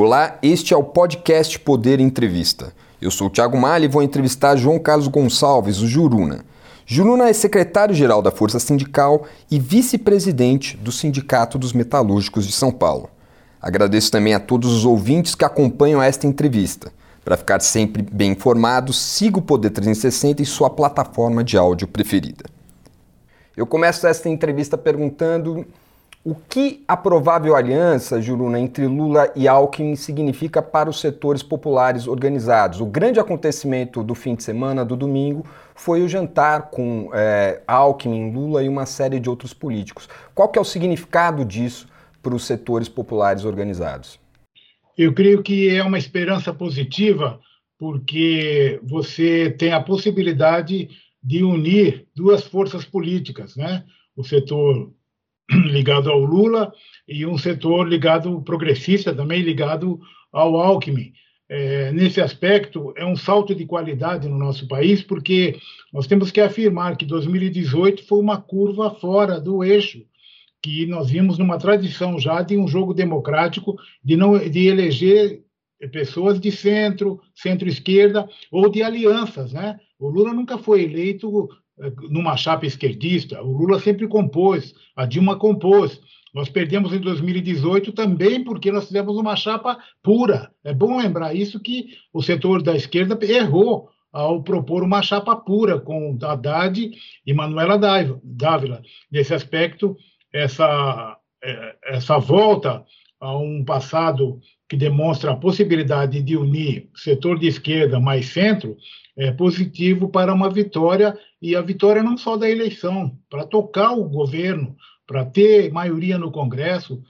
Olá, este é o podcast Poder Entrevista. Eu sou o Thiago Malha e vou entrevistar João Carlos Gonçalves, o Juruna. Juruna é secretário-geral da Força Sindical e vice-presidente do Sindicato dos Metalúrgicos de São Paulo. Agradeço também a todos os ouvintes que acompanham esta entrevista. Para ficar sempre bem informado, siga o Poder 360 em sua plataforma de áudio preferida. Eu começo esta entrevista perguntando o que a provável aliança, Juruna, entre Lula e Alckmin significa para os setores populares organizados? O grande acontecimento do fim de semana, do domingo, foi o jantar com é, Alckmin, Lula e uma série de outros políticos. Qual que é o significado disso para os setores populares organizados? Eu creio que é uma esperança positiva, porque você tem a possibilidade de unir duas forças políticas, né? O setor ligado ao Lula e um setor ligado progressista também ligado ao Alckmin. É, nesse aspecto, é um salto de qualidade no nosso país, porque nós temos que afirmar que 2018 foi uma curva fora do eixo, que nós vimos numa tradição já de um jogo democrático, de, não, de eleger pessoas de centro, centro-esquerda ou de alianças. Né? O Lula nunca foi eleito numa chapa esquerdista. O Lula sempre compôs, a Dilma compôs. Nós perdemos em 2018 também porque nós fizemos uma chapa pura. É bom lembrar isso que o setor da esquerda errou ao propor uma chapa pura com Haddad e Manuela Dávila. Nesse aspecto, essa, é, essa volta a um passado que demonstra a possibilidade de unir setor de esquerda mais centro é positivo para uma vitória e a vitória não só da eleição, para tocar o governo, para ter maioria no Congresso,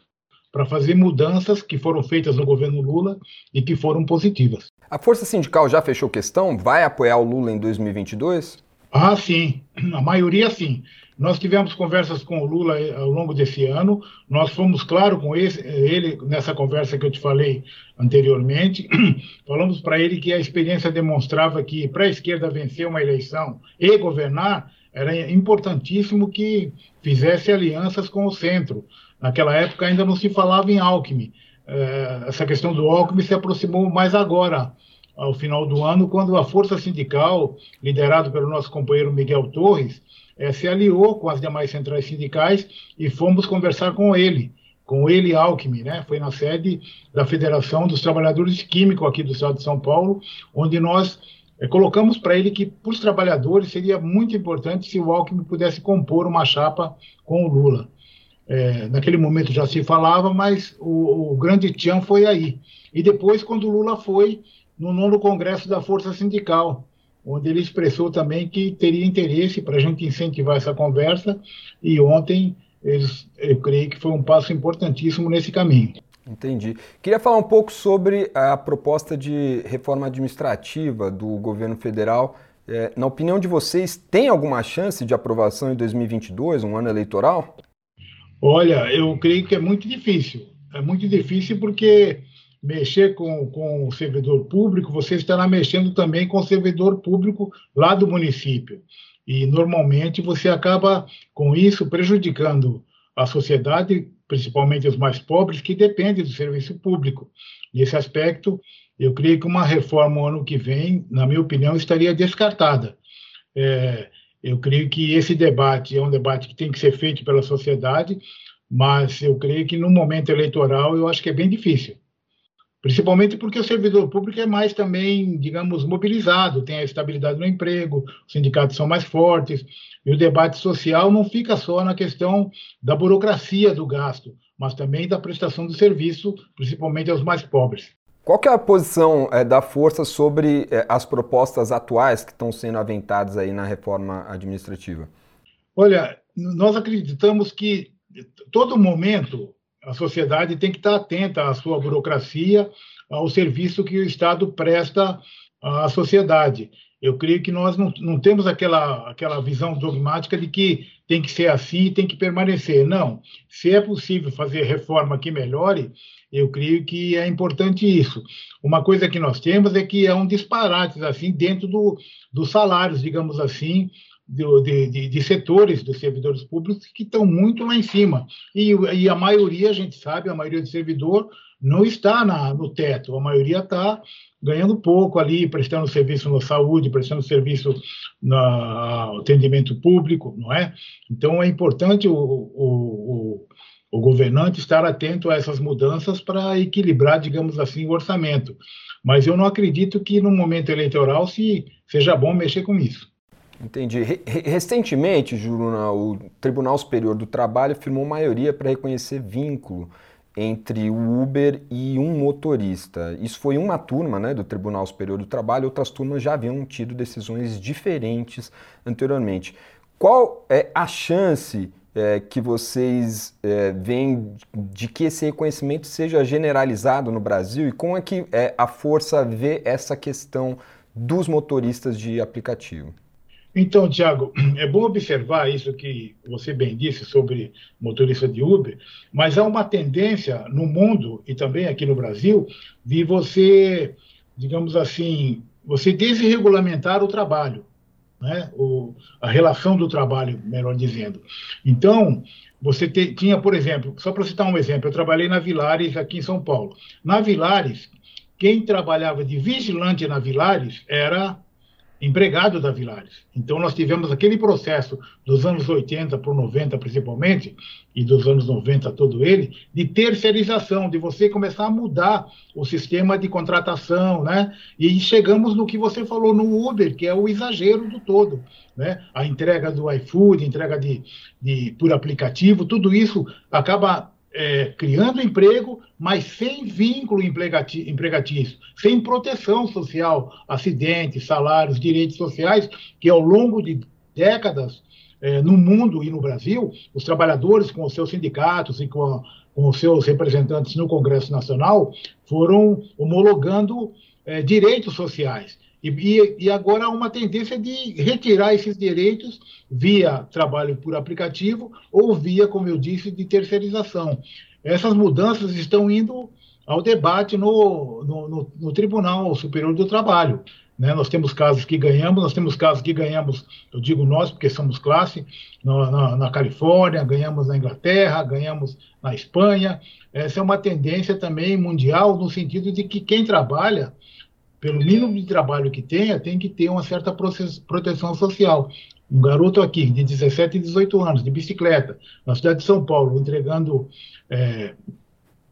para fazer mudanças que foram feitas no governo Lula e que foram positivas. A Força Sindical já fechou questão? Vai apoiar o Lula em 2022? Ah, sim. A maioria sim. Nós tivemos conversas com o Lula eh, ao longo desse ano, nós fomos claro com esse, eh, ele nessa conversa que eu te falei anteriormente, falamos para ele que a experiência demonstrava que para a esquerda vencer uma eleição e governar era importantíssimo que fizesse alianças com o centro. Naquela época ainda não se falava em Alckmin. Eh, essa questão do Alckmin se aproximou mais agora, ao final do ano, quando a força sindical, liderada pelo nosso companheiro Miguel Torres, é, se aliou com as demais centrais sindicais e fomos conversar com ele, com ele Alckmin, né? Foi na sede da Federação dos Trabalhadores Químicos aqui do Estado de São Paulo, onde nós é, colocamos para ele que, para os trabalhadores, seria muito importante se o Alckmin pudesse compor uma chapa com o Lula. É, naquele momento já se falava, mas o, o grande tchan foi aí. E depois, quando o Lula foi no nono congresso da Força Sindical, onde ele expressou também que teria interesse para a gente incentivar essa conversa, e ontem eles, eu creio que foi um passo importantíssimo nesse caminho. Entendi. Queria falar um pouco sobre a proposta de reforma administrativa do governo federal. É, na opinião de vocês, tem alguma chance de aprovação em 2022, um ano eleitoral? Olha, eu creio que é muito difícil. É muito difícil porque mexer com, com o servidor público, você estará mexendo também com o servidor público lá do município. E, normalmente, você acaba, com isso, prejudicando a sociedade, principalmente os mais pobres, que dependem do serviço público. Nesse aspecto, eu creio que uma reforma ano que vem, na minha opinião, estaria descartada. É, eu creio que esse debate é um debate que tem que ser feito pela sociedade, mas eu creio que no momento eleitoral eu acho que é bem difícil principalmente porque o servidor público é mais também, digamos, mobilizado, tem a estabilidade no emprego, os sindicatos são mais fortes, e o debate social não fica só na questão da burocracia do gasto, mas também da prestação do serviço, principalmente aos mais pobres. Qual é a posição é, da força sobre é, as propostas atuais que estão sendo aventadas aí na reforma administrativa? Olha, nós acreditamos que todo momento a sociedade tem que estar atenta à sua burocracia, ao serviço que o Estado presta à sociedade. Eu creio que nós não, não temos aquela, aquela visão dogmática de que tem que ser assim e tem que permanecer. Não. Se é possível fazer reforma que melhore, eu creio que é importante isso. Uma coisa que nós temos é que é um disparate assim dentro do, dos salários, digamos assim, de, de, de, setores dos servidores públicos que estão muito lá em cima. E, e, a maioria, a gente sabe, a maioria do servidor não está na, no teto, a maioria está ganhando pouco ali, prestando serviço na saúde, prestando serviço no atendimento público, não é? Então é importante o, o, o, o governante estar atento a essas mudanças para equilibrar, digamos assim, o orçamento. Mas eu não acredito que no momento eleitoral se seja bom mexer com isso. Entendi. Recentemente, Juruna, o Tribunal Superior do Trabalho firmou maioria para reconhecer vínculo entre o Uber e um motorista. Isso foi uma turma né, do Tribunal Superior do Trabalho, outras turmas já haviam tido decisões diferentes anteriormente. Qual é a chance é, que vocês é, veem de que esse reconhecimento seja generalizado no Brasil e como é que é, a força vê essa questão dos motoristas de aplicativo? Então, Tiago, é bom observar isso que você bem disse sobre motorista de Uber, mas há uma tendência no mundo e também aqui no Brasil de você, digamos assim, você desregulamentar o trabalho, né? o, a relação do trabalho, melhor dizendo. Então, você te, tinha, por exemplo, só para citar um exemplo, eu trabalhei na Vilares aqui em São Paulo. Na Vilares, quem trabalhava de vigilante na Vilares era empregado da Vilares. Então, nós tivemos aquele processo dos anos 80 para 90, principalmente, e dos anos 90 todo ele, de terceirização, de você começar a mudar o sistema de contratação, né? E chegamos no que você falou no Uber, que é o exagero do todo, né? A entrega do iFood, entrega de, de por aplicativo, tudo isso acaba é, criando emprego, mas sem vínculo empregatício, sem proteção social, acidentes, salários, direitos sociais, que ao longo de décadas é, no mundo e no Brasil, os trabalhadores com os seus sindicatos e com, a, com os seus representantes no Congresso Nacional foram homologando é, direitos sociais. E, e, agora há uma tendência de retirar esses direitos via trabalho por aplicativo ou via, como eu disse, de terceirização. Essas mudanças estão indo ao debate no, no, no, no Tribunal Superior do Trabalho. Né? Nós temos casos que ganhamos, nós temos casos que ganhamos, eu digo nós, porque somos classe, na, na, na Califórnia, ganhamos na Inglaterra, ganhamos na Espanha. Essa é uma tendência também mundial, no sentido de que quem trabalha pelo mínimo de trabalho que tenha, tem que ter uma certa proteção social. Um garoto aqui de 17 e 18 anos, de bicicleta, na cidade de São Paulo, entregando é,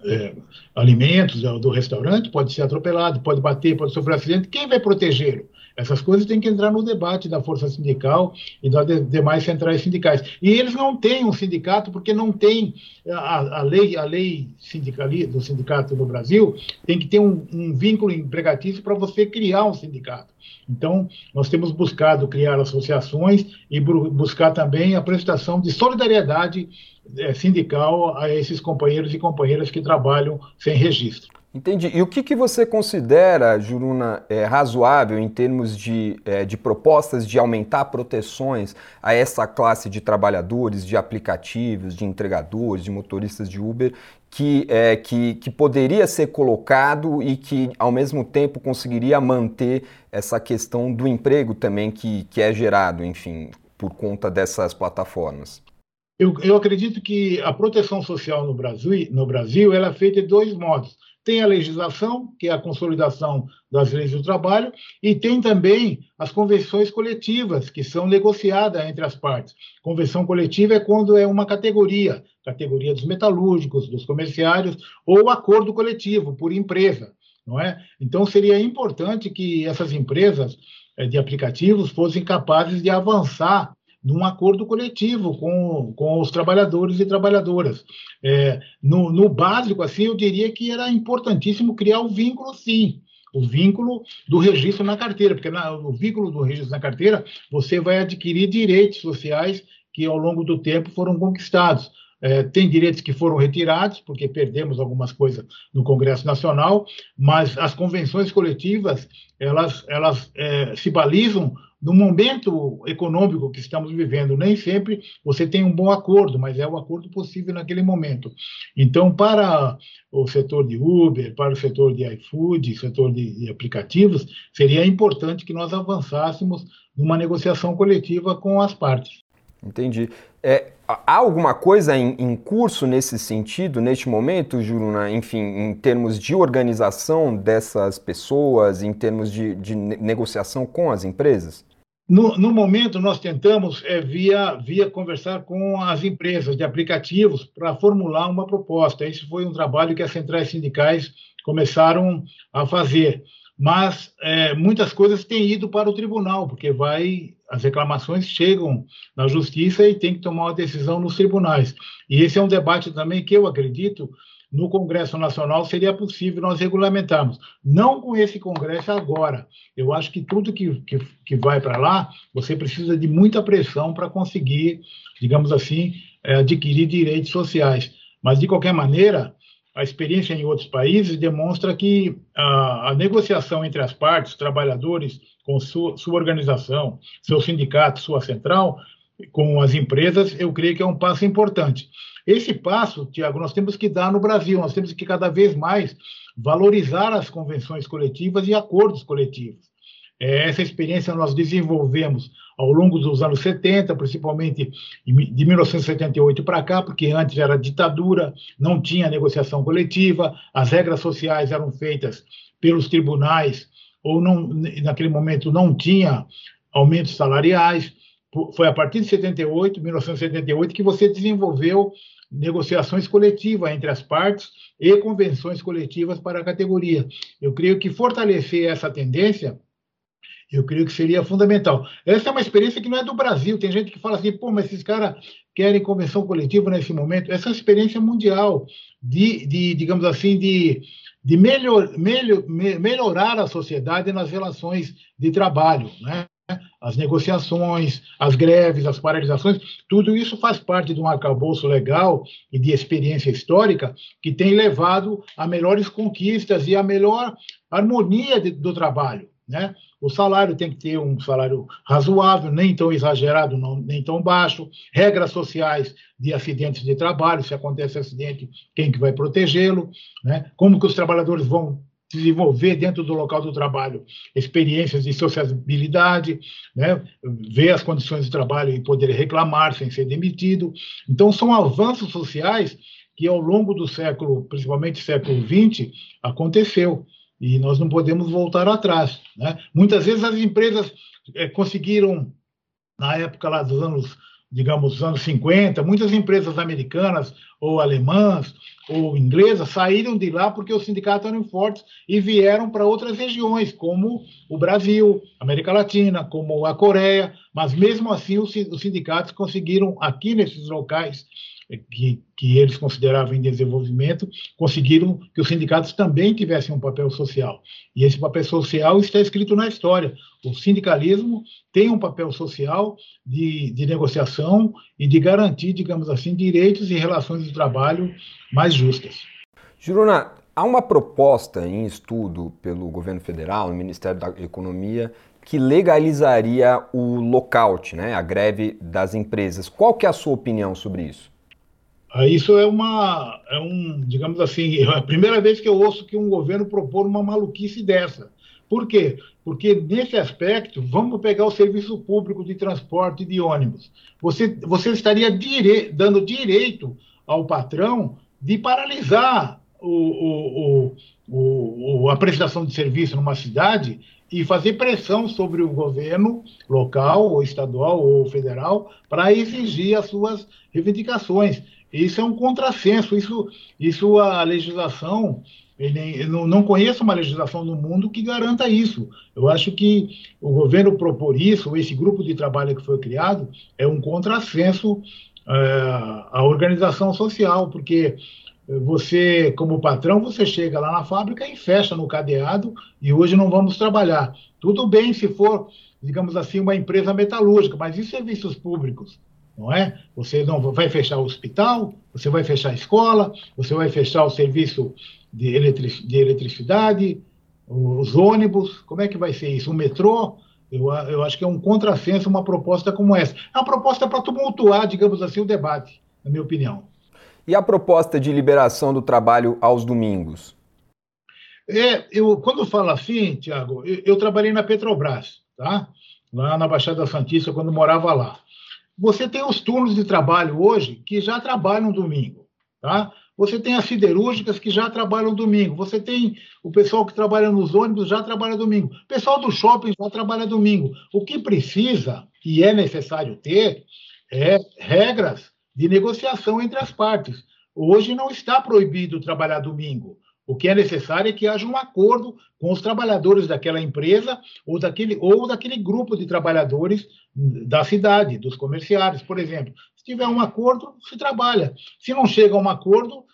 é, alimentos do, do, restaurante, pode ser atropelado, pode bater, pode sofrer acidente. Quem vai protegê-lo? Essas coisas têm que entrar no debate da força sindical e das demais centrais sindicais. E eles não têm um sindicato porque não tem a, a lei, a lei sindical do sindicato no Brasil tem que ter um, um vínculo empregatício para você criar um sindicato. Então, nós temos buscado criar associações e buscar também a prestação de solidariedade sindical a esses companheiros e companheiras que trabalham sem registro. Entendi. E o que, que você considera, Juruna, é, razoável em termos de, é, de propostas de aumentar proteções a essa classe de trabalhadores, de aplicativos, de entregadores, de motoristas de Uber, que, é, que, que poderia ser colocado e que, ao mesmo tempo, conseguiria manter essa questão do emprego também que, que é gerado, enfim, por conta dessas plataformas? Eu, eu acredito que a proteção social no Brasil, no Brasil ela é feita de dois modos tem a legislação, que é a consolidação das leis do trabalho, e tem também as convenções coletivas, que são negociadas entre as partes. Convenção coletiva é quando é uma categoria, categoria dos metalúrgicos, dos comerciários, ou acordo coletivo por empresa, não é? Então seria importante que essas empresas eh, de aplicativos fossem capazes de avançar num acordo coletivo com, com os trabalhadores e trabalhadoras. É, no, no básico, assim, eu diria que era importantíssimo criar o vínculo, sim, o vínculo do registro na carteira, porque na, no vínculo do registro na carteira você vai adquirir direitos sociais que ao longo do tempo foram conquistados. É, tem direitos que foram retirados, porque perdemos algumas coisas no Congresso Nacional, mas as convenções coletivas elas, elas é, se balizam no momento econômico que estamos vivendo, nem sempre você tem um bom acordo, mas é o acordo possível naquele momento. Então, para o setor de Uber, para o setor de iFood, setor de, aplicativos, seria importante que nós avançássemos numa negociação coletiva com as partes. Entendi. É, há alguma coisa em, em, curso nesse sentido, neste momento, Juruna? Enfim, em termos de organização dessas pessoas, em termos de, de negociação com as empresas? No, no, momento, nós tentamos, é, via, via conversar com as empresas de aplicativos para formular uma proposta. Esse foi um trabalho que as centrais sindicais começaram a fazer. Mas é, muitas coisas têm ido para o tribunal, porque vai as reclamações chegam na justiça e tem que tomar uma decisão nos tribunais. E esse é um debate também que eu acredito no Congresso Nacional seria possível nós regulamentarmos. Não com esse Congresso agora. Eu acho que tudo que, que, que vai para lá, você precisa de muita pressão para conseguir, digamos assim, é, adquirir direitos sociais. Mas, de qualquer maneira, a experiência em outros países demonstra que a, a negociação entre as partes, trabalhadores com sua, sua organização, seu sindicato, sua central, com as empresas, eu creio que é um passo importante. Esse passo, Tiago, nós temos que dar no Brasil, nós temos que cada vez mais valorizar as convenções coletivas e acordos coletivos. É, essa experiência nós desenvolvemos ao longo dos anos 70, principalmente de 1978 para cá, porque antes era ditadura, não tinha negociação coletiva, as regras sociais eram feitas pelos tribunais, ou não, naquele momento não tinha aumentos salariais. Foi a partir de 78, 1978, que você desenvolveu negociações coletivas entre as partes e convenções coletivas para a categoria. Eu creio que fortalecer essa tendência, eu creio que seria fundamental. Essa é uma experiência que não é do Brasil. Tem gente que fala assim, pô, mas esses caras querem convenção coletiva nesse momento. Essa é uma experiência mundial de, de digamos assim, de, de melhor, melhor, melhorar a sociedade nas relações de trabalho, né? As negociações, as greves, as paralisações, tudo isso faz parte de um arcabouço legal e de experiência histórica que tem levado a melhores conquistas e a melhor harmonia de, do trabalho. Né? O salário tem que ter um salário razoável, nem tão exagerado, não, nem tão baixo. Regras sociais de acidentes de trabalho, se acontece acidente, quem que vai protegê-lo? Né? Como que os trabalhadores vão desenvolver dentro do local do trabalho experiências de sociabilidade, né? ver as condições de trabalho e poder reclamar sem ser demitido. Então, são avanços sociais que ao longo do século, principalmente século XX, aconteceu. E nós não podemos voltar atrás. Né? Muitas vezes as empresas é, conseguiram, na época lá dos anos digamos, dos anos 50, muitas empresas americanas ou alemãs ou inglesas saíram de lá porque os sindicatos eram fortes e vieram para outras regiões, como o Brasil, América Latina, como a Coreia, mas mesmo assim os sindicatos conseguiram aqui nesses locais que, que eles consideravam em desenvolvimento, conseguiram que os sindicatos também tivessem um papel social. E esse papel social está escrito na história. O sindicalismo tem um papel social de, de negociação e de garantir, digamos assim, direitos e relações de trabalho mais justas. Juruna, há uma proposta em estudo pelo governo federal, no Ministério da Economia, que legalizaria o lockout, né, a greve das empresas. Qual que é a sua opinião sobre isso? Isso é uma, é um, digamos assim, é a primeira vez que eu ouço que um governo propor uma maluquice dessa. Por quê? Porque nesse aspecto, vamos pegar o serviço público de transporte de ônibus. Você, você estaria dire, dando direito ao patrão de paralisar o, o, o, a prestação de serviço numa cidade e fazer pressão sobre o governo local, ou estadual, ou federal, para exigir as suas reivindicações. Isso é um contrassenso. Isso, isso a legislação, eu não, não conheço uma legislação no mundo que garanta isso. Eu acho que o governo propor isso, esse grupo de trabalho que foi criado, é um contrassenso é, à organização social, porque você, como patrão, você chega lá na fábrica e fecha no cadeado e hoje não vamos trabalhar. Tudo bem se for, digamos assim, uma empresa metalúrgica, mas e serviços públicos? não é? Você não vai fechar o hospital, você vai fechar a escola, você vai fechar o serviço de, de eletricidade, os ônibus, como é que vai ser isso? O metrô? Eu, eu acho que é um contrassenso uma proposta como essa. É uma proposta para tumultuar, digamos assim, o debate, na minha opinião. E a proposta de liberação do trabalho aos domingos? É, eu, quando falo assim, Tiago, eu, eu trabalhei na Petrobras, tá? lá na Baixada Santista, quando morava lá. você tem os turnos de trabalho hoje que já trabalham domingo, tá? Você tem as siderúrgicas que já trabalham domingo. Você tem o pessoal que trabalha nos ônibus já trabalha domingo. O pessoal do shopping já trabalha domingo. O que precisa e é necessário ter é regras de negociação entre as partes. Hoje não está proibido trabalhar domingo. O que é necessário é que haja um acordo com os trabalhadores daquela empresa ou daquele, ou daquele grupo de trabalhadores da cidade, dos comerciários, por exemplo. Tiver um acordo, se trabalha. Se não chega a um acordo,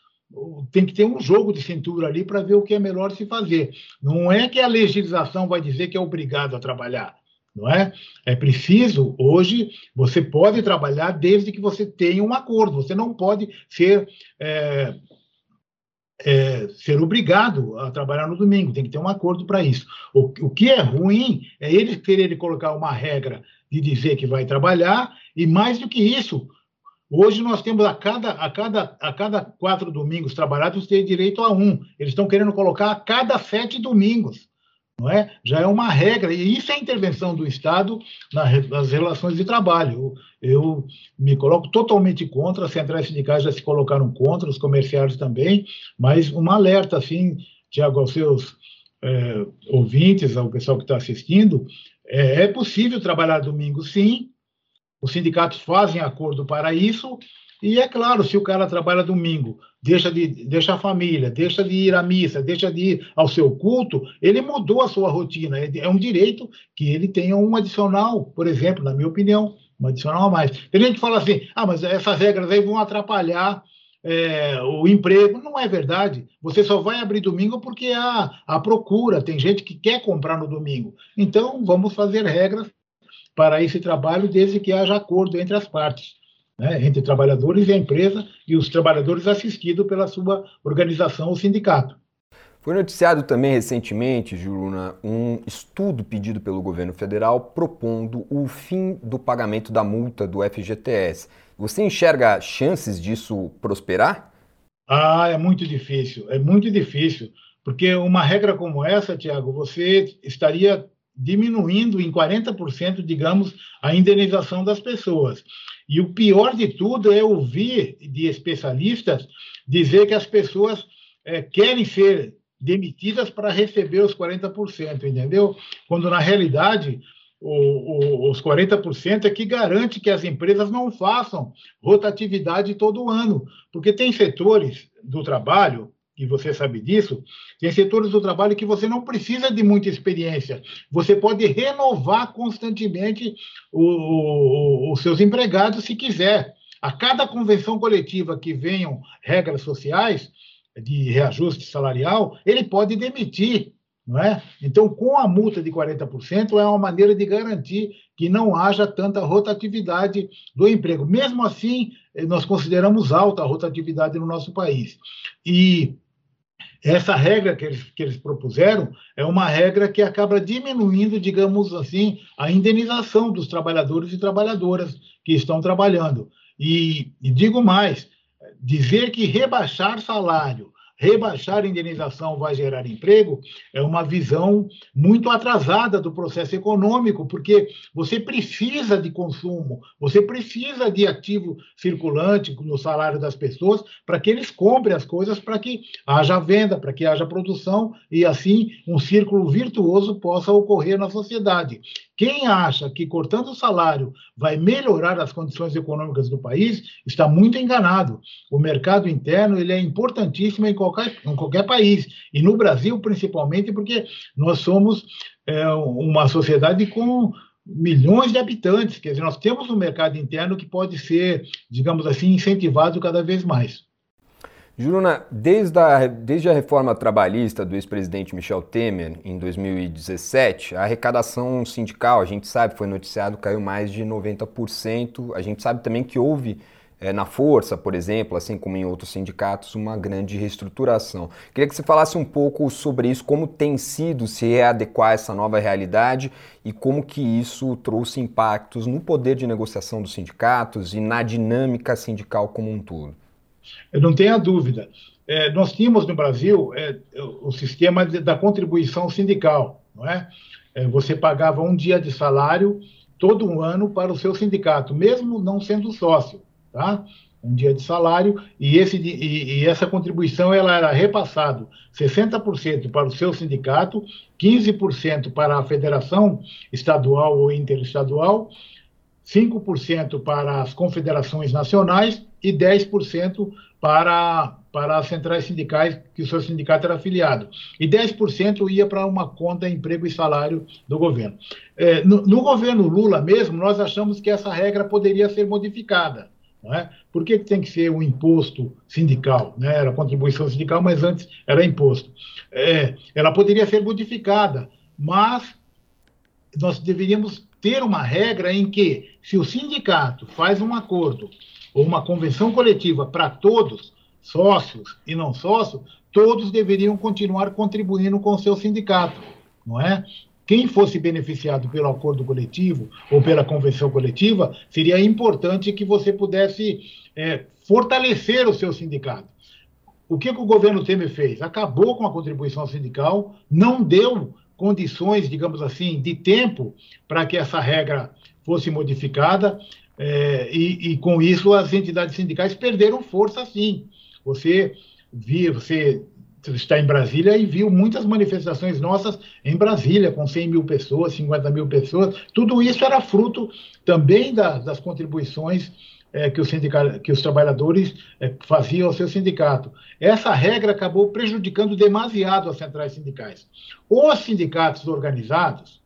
tem que ter um jogo de cintura ali para ver o que é melhor se fazer. Não é que a legislação vai dizer que é obrigado a trabalhar, não é? É preciso, hoje, você pode trabalhar desde que você tenha um acordo. Você não pode ser é, é, ser obrigado a trabalhar no domingo, tem que ter um acordo para isso. O, o, que é ruim é eles quererem colocar uma regra de dizer que vai trabalhar, e mais do que isso, hoje nós temos a cada, a cada, a cada quatro domingos trabalhados, tem direito a um. Eles estão querendo colocar a cada sete domingos não é? Já é uma regra, e isso é intervenção do Estado nas relações de trabalho. Eu, eu me coloco totalmente contra, as centrais sindicais já se colocaram contra, os comerciários também, mas um alerta, assim, Tiago, aos seus é, ouvintes, ao pessoal que está assistindo, é, é possível trabalhar domingo, sim, os sindicatos fazem acordo para isso, e é claro, se o cara trabalha domingo, deixa de deixa a família, deixa de ir à missa, deixa de ir ao seu culto, ele mudou a sua rotina. É, um direito que ele tenha um adicional, por exemplo, na minha opinião, um adicional a mais. Tem gente que fala assim: ah, mas essas regras aí vão atrapalhar é, o emprego. Não é verdade. Você só vai abrir domingo porque há a procura. Tem gente que quer comprar no domingo. Então, vamos fazer regras para esse trabalho desde que haja acordo entre as partes né, entre trabalhadores e a empresa e os trabalhadores assistidos pela sua organização ou sindicato. Foi noticiado também recentemente, Juruna, um estudo pedido pelo governo federal propondo o fim do pagamento da multa do FGTS. Você enxerga chances disso prosperar? Ah, é muito difícil, é muito difícil, porque uma regra como essa, Tiago, você estaria diminuindo em 40%, digamos, a indenização das pessoas. E o pior de tudo é ouvir de especialistas dizer que as pessoas é, querem ser demitidas para receber os 40%, entendeu? Quando, na realidade, o, o, os 40% é que garante que as empresas não façam rotatividade todo ano, porque tem setores do trabalho e você sabe disso, tem setores do trabalho que você não precisa de muita experiência. Você pode renovar constantemente o, o, os seus empregados se quiser. A cada convenção coletiva que venham regras sociais de reajuste salarial, ele pode demitir. Não é? Então, com a multa de 40%, é uma maneira de garantir que não haja tanta rotatividade do emprego. Mesmo assim, nós consideramos alta a rotatividade no nosso país. E essa regra que eles, que eles propuseram é uma regra que acaba diminuindo, digamos assim, a indenização dos trabalhadores e trabalhadoras que estão trabalhando. E, e digo mais: dizer que rebaixar salário rebaixar a indenização vai gerar emprego é uma visão muito atrasada do processo econômico, porque você precisa de consumo, você precisa de ativo circulante no salário das pessoas para que eles comprem as coisas, para que haja venda, para que haja produção e assim um círculo virtuoso possa ocorrer na sociedade. Quem acha que cortando o salário vai melhorar as condições econômicas do país está muito enganado. O mercado interno ele é importantíssimo em qualquer, em qualquer país e no Brasil principalmente porque nós somos é, uma sociedade com milhões de habitantes, quer dizer, nós temos um mercado interno que pode ser, digamos assim, incentivado cada vez mais. Juruna, desde a, desde a reforma trabalhista do ex-presidente Michel Temer, em 2017, a arrecadação sindical, a gente sabe, foi noticiado, caiu mais de 90%. A gente sabe também que houve é, na Força, por exemplo, assim como em outros sindicatos, uma grande reestruturação. Queria que você falasse um pouco sobre isso, como tem sido se readequar a essa nova realidade e como que isso trouxe impactos no poder de negociação dos sindicatos e na dinâmica sindical como um todo. Eu não tenho a dúvida. É, nós tínhamos no Brasil é, o sistema da contribuição sindical, não é? é? Você pagava um dia de salário todo um ano para o seu sindicato, mesmo não sendo sócio, tá? Um dia de salário e, esse, e, e essa contribuição ela era repassado 60% para o seu sindicato, 15% para a federação estadual ou interestadual, 5% para as confederações nacionais e 10% para, para as centrais sindicais que o seu sindicato era afiliado. E 10% ia para uma conta emprego e salário do governo. É, no, no, governo Lula mesmo, nós achamos que essa regra poderia ser modificada. Não é? Por que, que tem que ser um imposto sindical? Né? Era contribuição sindical, mas antes era imposto. É, ela poderia ser modificada, mas nós deveríamos ter uma regra em que, se o sindicato faz um acordo ou uma convenção coletiva para todos, sócios e não sócios, todos deveriam continuar contribuindo com o seu sindicato, não é? Quem fosse beneficiado pelo acordo coletivo ou pela convenção coletiva, seria importante que você pudesse é, fortalecer o seu sindicato. O que, que o governo Temer fez? Acabou com a contribuição sindical, não deu condições, digamos assim, de tempo para que essa regra fosse modificada é, e, e, com isso as entidades sindicais perderam força, sim. Você via, você está em Brasília e viu muitas manifestações nossas em Brasília, com 100 mil pessoas, 50 mil pessoas. Tudo isso era fruto também da, das contribuições é, que, que, os trabalhadores é, faziam ao seu sindicato. Essa regra acabou prejudicando demasiado as centrais sindicais. Os sindicatos organizados,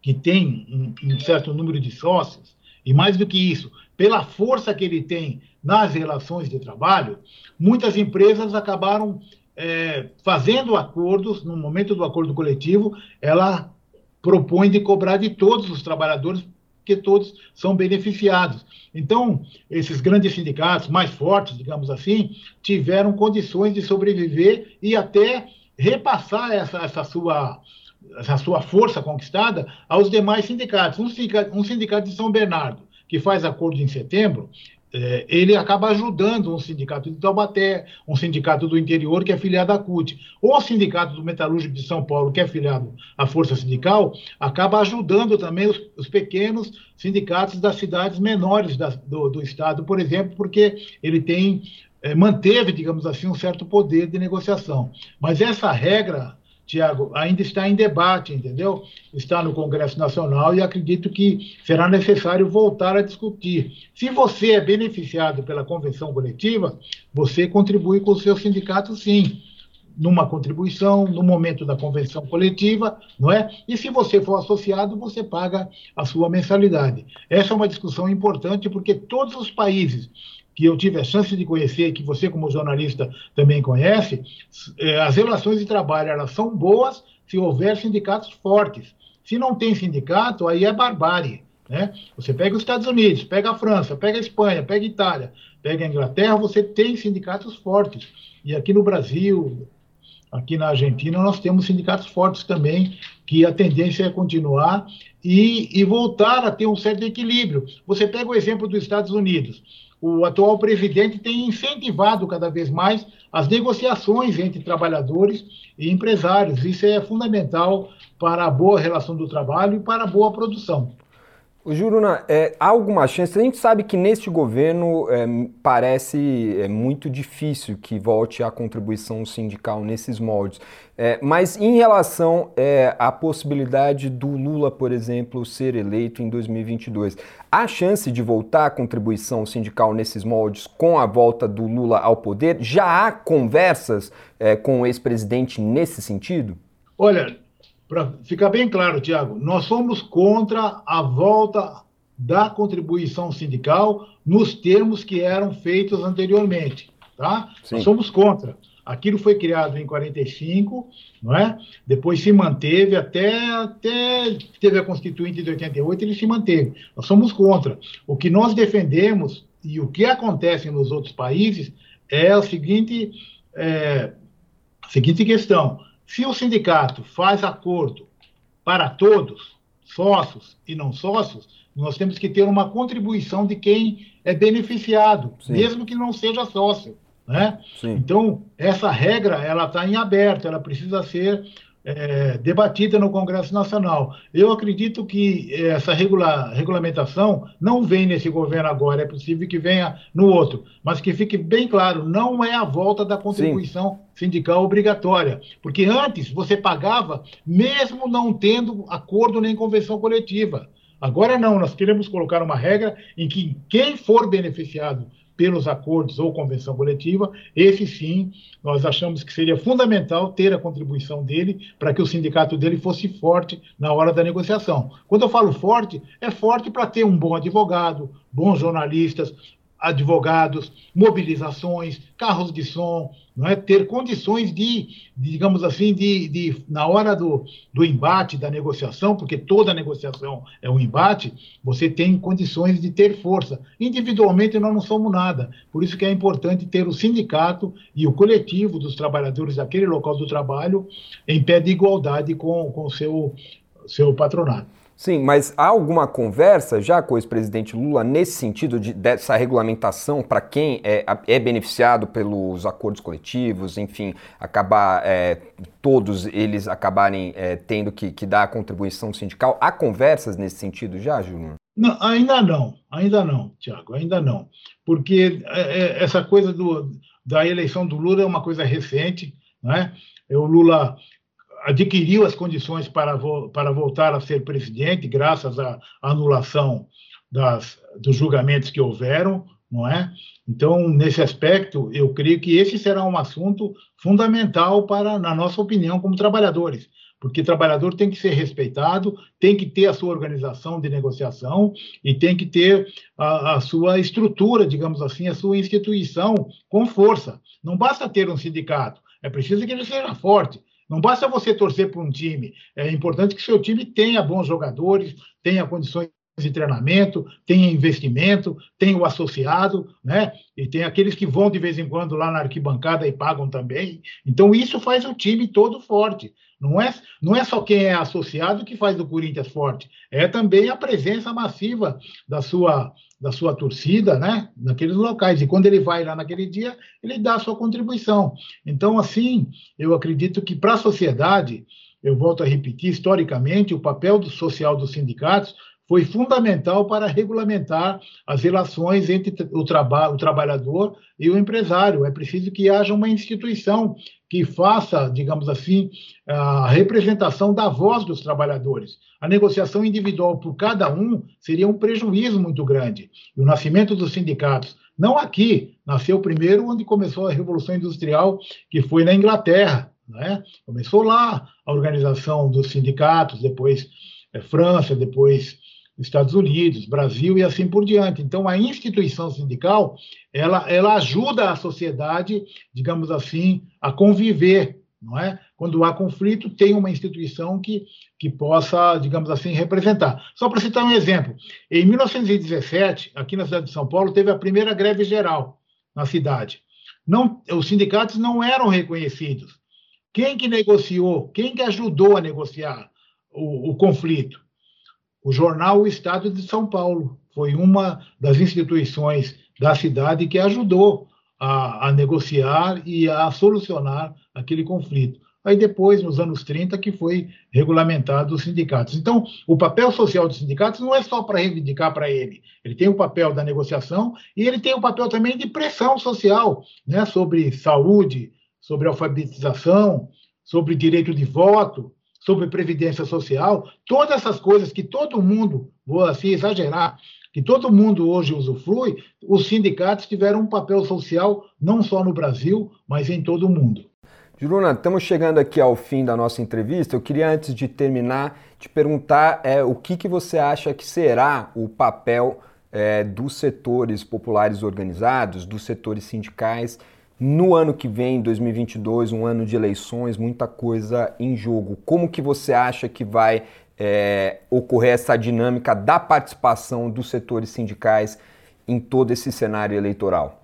que têm um, um certo número de sócios, e mais do que isso, pela força que ele tem nas relações de trabalho, muitas empresas acabaram é, fazendo acordos, no momento do acordo coletivo, ela propõe de cobrar de todos os trabalhadores, porque todos são beneficiados. Então, esses grandes sindicatos, mais fortes, digamos assim, tiveram condições de sobreviver e até repassar essa, essa sua essa sua força conquistada aos demais sindicatos. Um sindicato, um sindicato de São Bernardo, que faz acordo em setembro, é, ele acaba ajudando um sindicato de Taubaté, um sindicato do interior que é filiado à CUT, ou o sindicato do metalúrgico de São Paulo, que é filiado à Força Sindical, acaba ajudando também os, os pequenos sindicatos das cidades menores da, do, do, estado, por exemplo, porque ele tem é, manteve, digamos assim, um certo poder de negociação. Mas essa regra Tiago, ainda está em debate, entendeu? Está no Congresso Nacional e acredito que será necessário voltar a discutir. Se você é beneficiado pela convenção coletiva, você contribui com o seu sindicato, sim, numa contribuição, no momento da convenção coletiva, não é? E se você for associado, você paga a sua mensalidade. Essa é uma discussão importante porque todos os países que eu tive a chance de conhecer, que você como jornalista também conhece, é, as relações de trabalho elas são boas se houver sindicatos fortes. Se não tem sindicato, aí é barbárie. Né? Você pega os Estados Unidos, pega a França, pega a Espanha, pega a Itália, pega a Inglaterra, você tem sindicatos fortes. E aqui no Brasil, aqui na Argentina, nós temos sindicatos fortes também, que a tendência é continuar e, e voltar a ter um certo equilíbrio. Você pega o exemplo dos Estados Unidos o atual presidente tem incentivado cada vez mais as negociações entre trabalhadores e empresários. Isso é fundamental para a boa relação do trabalho e para a boa produção. Juruna, é, há alguma chance? A gente sabe que neste governo é, parece é, muito difícil que volte a contribuição sindical nesses moldes. É, mas em relação é, à possibilidade do Lula, por exemplo, ser eleito em 2022, há chance de voltar a contribuição sindical nesses moldes com a volta do Lula ao poder? Já há conversas é, com o ex-presidente nesse sentido? Olha, para ficar bem claro, Tiago, nós somos contra a volta da contribuição sindical nos termos que eram feitos anteriormente, tá? Sim. Nós somos contra. Aquilo foi criado em 45, não é? Depois se manteve até até teve a Constituinte de 88, ele se manteve. Nós somos contra. O que nós defendemos e o que acontece nos outros países é a seguinte é, a seguinte questão: se o sindicato faz acordo para todos, sócios e não sócios, nós temos que ter uma contribuição de quem é beneficiado, Sim. mesmo que não seja sócio. Né? Então, essa regra ela está em aberto, ela precisa ser é, debatida no Congresso Nacional. Eu acredito que essa regula regulamentação não vem nesse governo agora, é possível que venha no outro, mas que fique bem claro, não é a volta da contribuição Sim. sindical obrigatória, porque antes você pagava mesmo não tendo acordo nem convenção coletiva. Agora não, nós queremos colocar uma regra em que quem for beneficiado pelos acordos ou convenção coletiva, esse sim, nós achamos que seria fundamental ter a contribuição dele para que o sindicato dele fosse forte na hora da negociação. Quando eu falo forte, é forte para ter um bom advogado, bons jornalistas, advogados, mobilizações, carros de som, não é? ter condições de, digamos assim, de, de, na hora do, do embate, da negociação, porque toda negociação é um embate, você tem condições de ter força. Individualmente nós não somos nada, por isso que é importante ter o sindicato e o coletivo dos trabalhadores daquele local do trabalho em pé de igualdade com, o seu, seu patronato. Sim, mas há alguma conversa já com o ex-presidente Lula nesse sentido de, dessa regulamentação para quem é, é, beneficiado pelos acordos coletivos, enfim, acabar é, todos eles acabarem é, tendo que, que, dar a contribuição sindical? Há conversas nesse sentido já, Júnior? Não, ainda não, ainda não, Tiago, ainda não. Porque é, é, essa coisa do, da eleição do Lula é uma coisa recente, né? O Lula adquiriu as condições para, vo para voltar a ser presidente, graças à anulação das, dos julgamentos que houveram, não é? Então, nesse aspecto, eu creio que esse será um assunto fundamental para, na nossa opinião, como trabalhadores, porque trabalhador tem que ser respeitado, tem que ter a sua organização de negociação e tem que ter a, a sua estrutura, digamos assim, a sua instituição com força. Não basta ter um sindicato, é preciso que ele seja forte. Não basta você torcer por um time, é importante que seu time tenha bons jogadores, tenha condições de treinamento, tenha investimento, tenha o associado, né? E tem aqueles que vão de vez em quando lá na arquibancada e pagam também. Então isso faz o time todo forte. Não é, não é só quem é associado que faz o Corinthians forte, é também a presença massiva da sua da sua torcida, né, naqueles locais. E quando ele vai lá naquele dia, ele dá a sua contribuição. Então, assim, eu acredito que para a sociedade, eu volto a repetir, historicamente, o papel social dos sindicatos foi fundamental para regulamentar as relações entre o, traba o trabalhador e o empresário. É preciso que haja uma instituição que faça, digamos assim, a representação da voz dos trabalhadores. A negociação individual por cada um seria um prejuízo muito grande. E o nascimento dos sindicatos, não aqui, nasceu primeiro onde começou a Revolução Industrial, que foi na Inglaterra. Né? Começou lá a organização dos sindicatos, depois é, França, depois Estados Unidos, Brasil e assim por diante. Então, a instituição sindical, ela, ela ajuda a sociedade, digamos assim, a conviver, não é? Quando há conflito, tem uma instituição que, que possa, digamos assim, representar. Só para citar um exemplo, em 1917, aqui na cidade de São Paulo, teve a primeira greve geral na cidade. Não, os sindicatos não eram reconhecidos. Quem que negociou? Quem que ajudou a negociar o, o conflito? O jornal O Estado de São Paulo foi uma das instituições da cidade que ajudou a, a negociar e a solucionar aquele conflito. Aí depois, nos anos 30, que foi regulamentado os sindicatos. Então, o papel social dos sindicatos não é só para reivindicar para ele. Ele tem o papel da negociação e ele tem o papel também de pressão social, né, sobre saúde, sobre alfabetização, sobre direito de voto, sobre previdência social, todas essas coisas que todo mundo, vou assim exagerar, que todo mundo hoje usufrui, os sindicatos tiveram um papel social não só no Brasil, mas em todo o mundo. Juruna, estamos chegando aqui ao fim da nossa entrevista. Eu queria, antes de terminar, te perguntar é, o que, que você acha que será o papel é, dos setores populares organizados, dos setores sindicais, no ano que vem, 2022, um ano de eleições, muita coisa em jogo. Como que você acha que vai é, ocorrer essa dinâmica da participação dos setores sindicais em todo esse cenário eleitoral?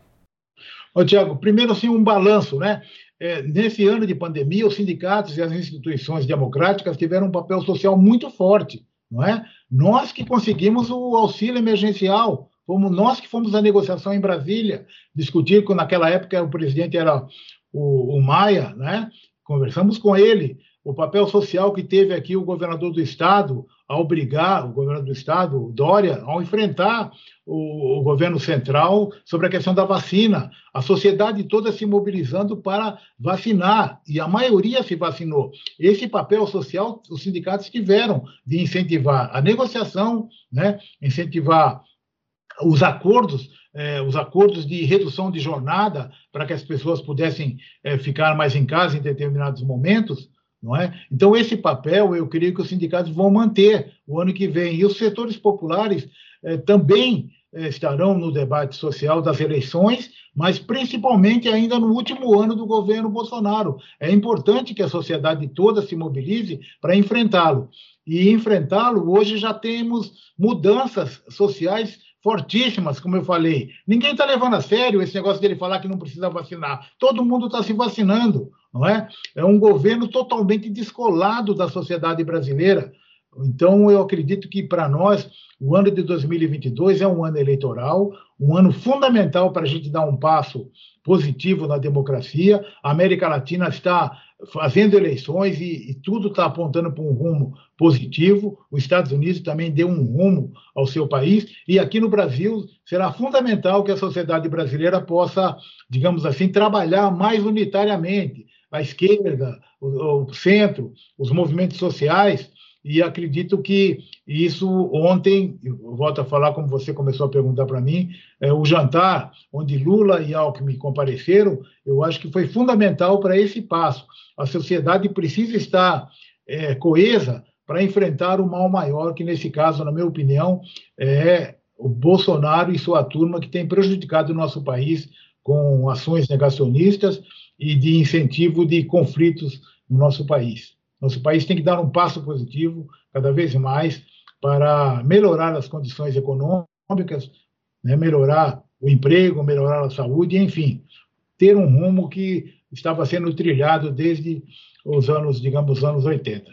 Ô, Tiago, primeiro assim um balanço, né? É, nesse ano de pandemia, os sindicatos e as instituições democráticas tiveram um papel social muito forte, não é? Nós que conseguimos o auxílio emergencial, Fomos nós que fomos à negociação em Brasília, discutir, quando naquela época o presidente era o, o Maia, né? conversamos com ele. o papel social que teve aqui o governador do estado a obrigar o governador do estado, Dória, a enfrentar o, o, governo central sobre a questão da vacina. A sociedade toda se mobilizando para vacinar e a maioria se vacinou. Esse papel social os sindicatos tiveram de incentivar a negociação, né? incentivar os acordos eh, os acordos de redução de jornada para que as pessoas pudessem eh, ficar mais em casa em determinados momentos, não é? Então, esse papel eu creio que os sindicatos vão manter o ano que vem. E os setores populares eh, também estarão no debate social das eleições, mas principalmente ainda no último ano do governo Bolsonaro. É importante que a sociedade toda se mobilize para enfrentá-lo. E enfrentá-lo, hoje já temos mudanças sociais fortíssimas, como eu falei. Ninguém está levando a sério esse negócio dele falar que não precisa vacinar. Todo mundo está se vacinando, não é? É um governo totalmente descolado da sociedade brasileira. Então, eu acredito que para nós o ano de 2022 é um ano eleitoral, um ano fundamental para a gente dar um passo positivo na democracia. A América Latina está fazendo eleições e, e tudo está apontando para um rumo positivo. Os Estados Unidos também deu um rumo ao seu país. E aqui no Brasil será fundamental que a sociedade brasileira possa, digamos assim, trabalhar mais unitariamente. A esquerda, o, o centro, os movimentos sociais e acredito que isso ontem, volto a falar como você começou a perguntar para mim, é, o jantar onde Lula e Alckmin compareceram, eu acho que foi fundamental para esse passo. A sociedade precisa estar é, coesa para enfrentar o mal maior, que nesse caso, na minha opinião, é o Bolsonaro e sua turma que tem prejudicado o nosso país com ações negacionistas e de incentivo de conflitos no nosso país. Nosso país tem que dar um passo positivo cada vez mais para melhorar as condições econômicas, né, melhorar o emprego, melhorar a saúde, enfim, ter um rumo que estava sendo trilhado desde os anos, digamos, os anos 80.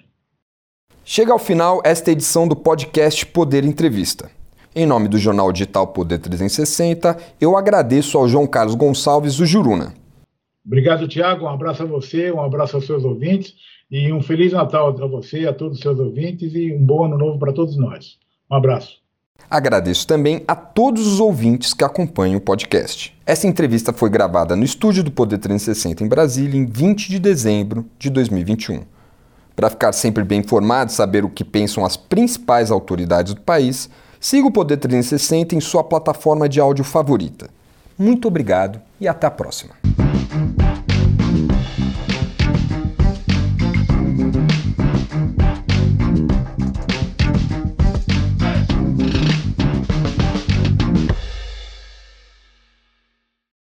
Chega ao final esta edição do podcast Poder Entrevista. Em nome do jornal digital Poder 360, eu agradeço ao João Carlos Gonçalves, o Juruna. Obrigado, Tiago. Um abraço a você, um abraço aos seus ouvintes e um Feliz Natal a você, a todos os seus ouvintes e um bom ano novo para todos nós. Um abraço. Agradeço também a todos os ouvintes que acompanham o podcast. Essa entrevista foi gravada no estúdio do Poder 360 em Brasília em 20 de dezembro de 2021. Para ficar sempre bem informado e saber o que pensam as principais autoridades do país, siga o Poder 360 em sua plataforma de áudio favorita. Muito obrigado e até a próxima.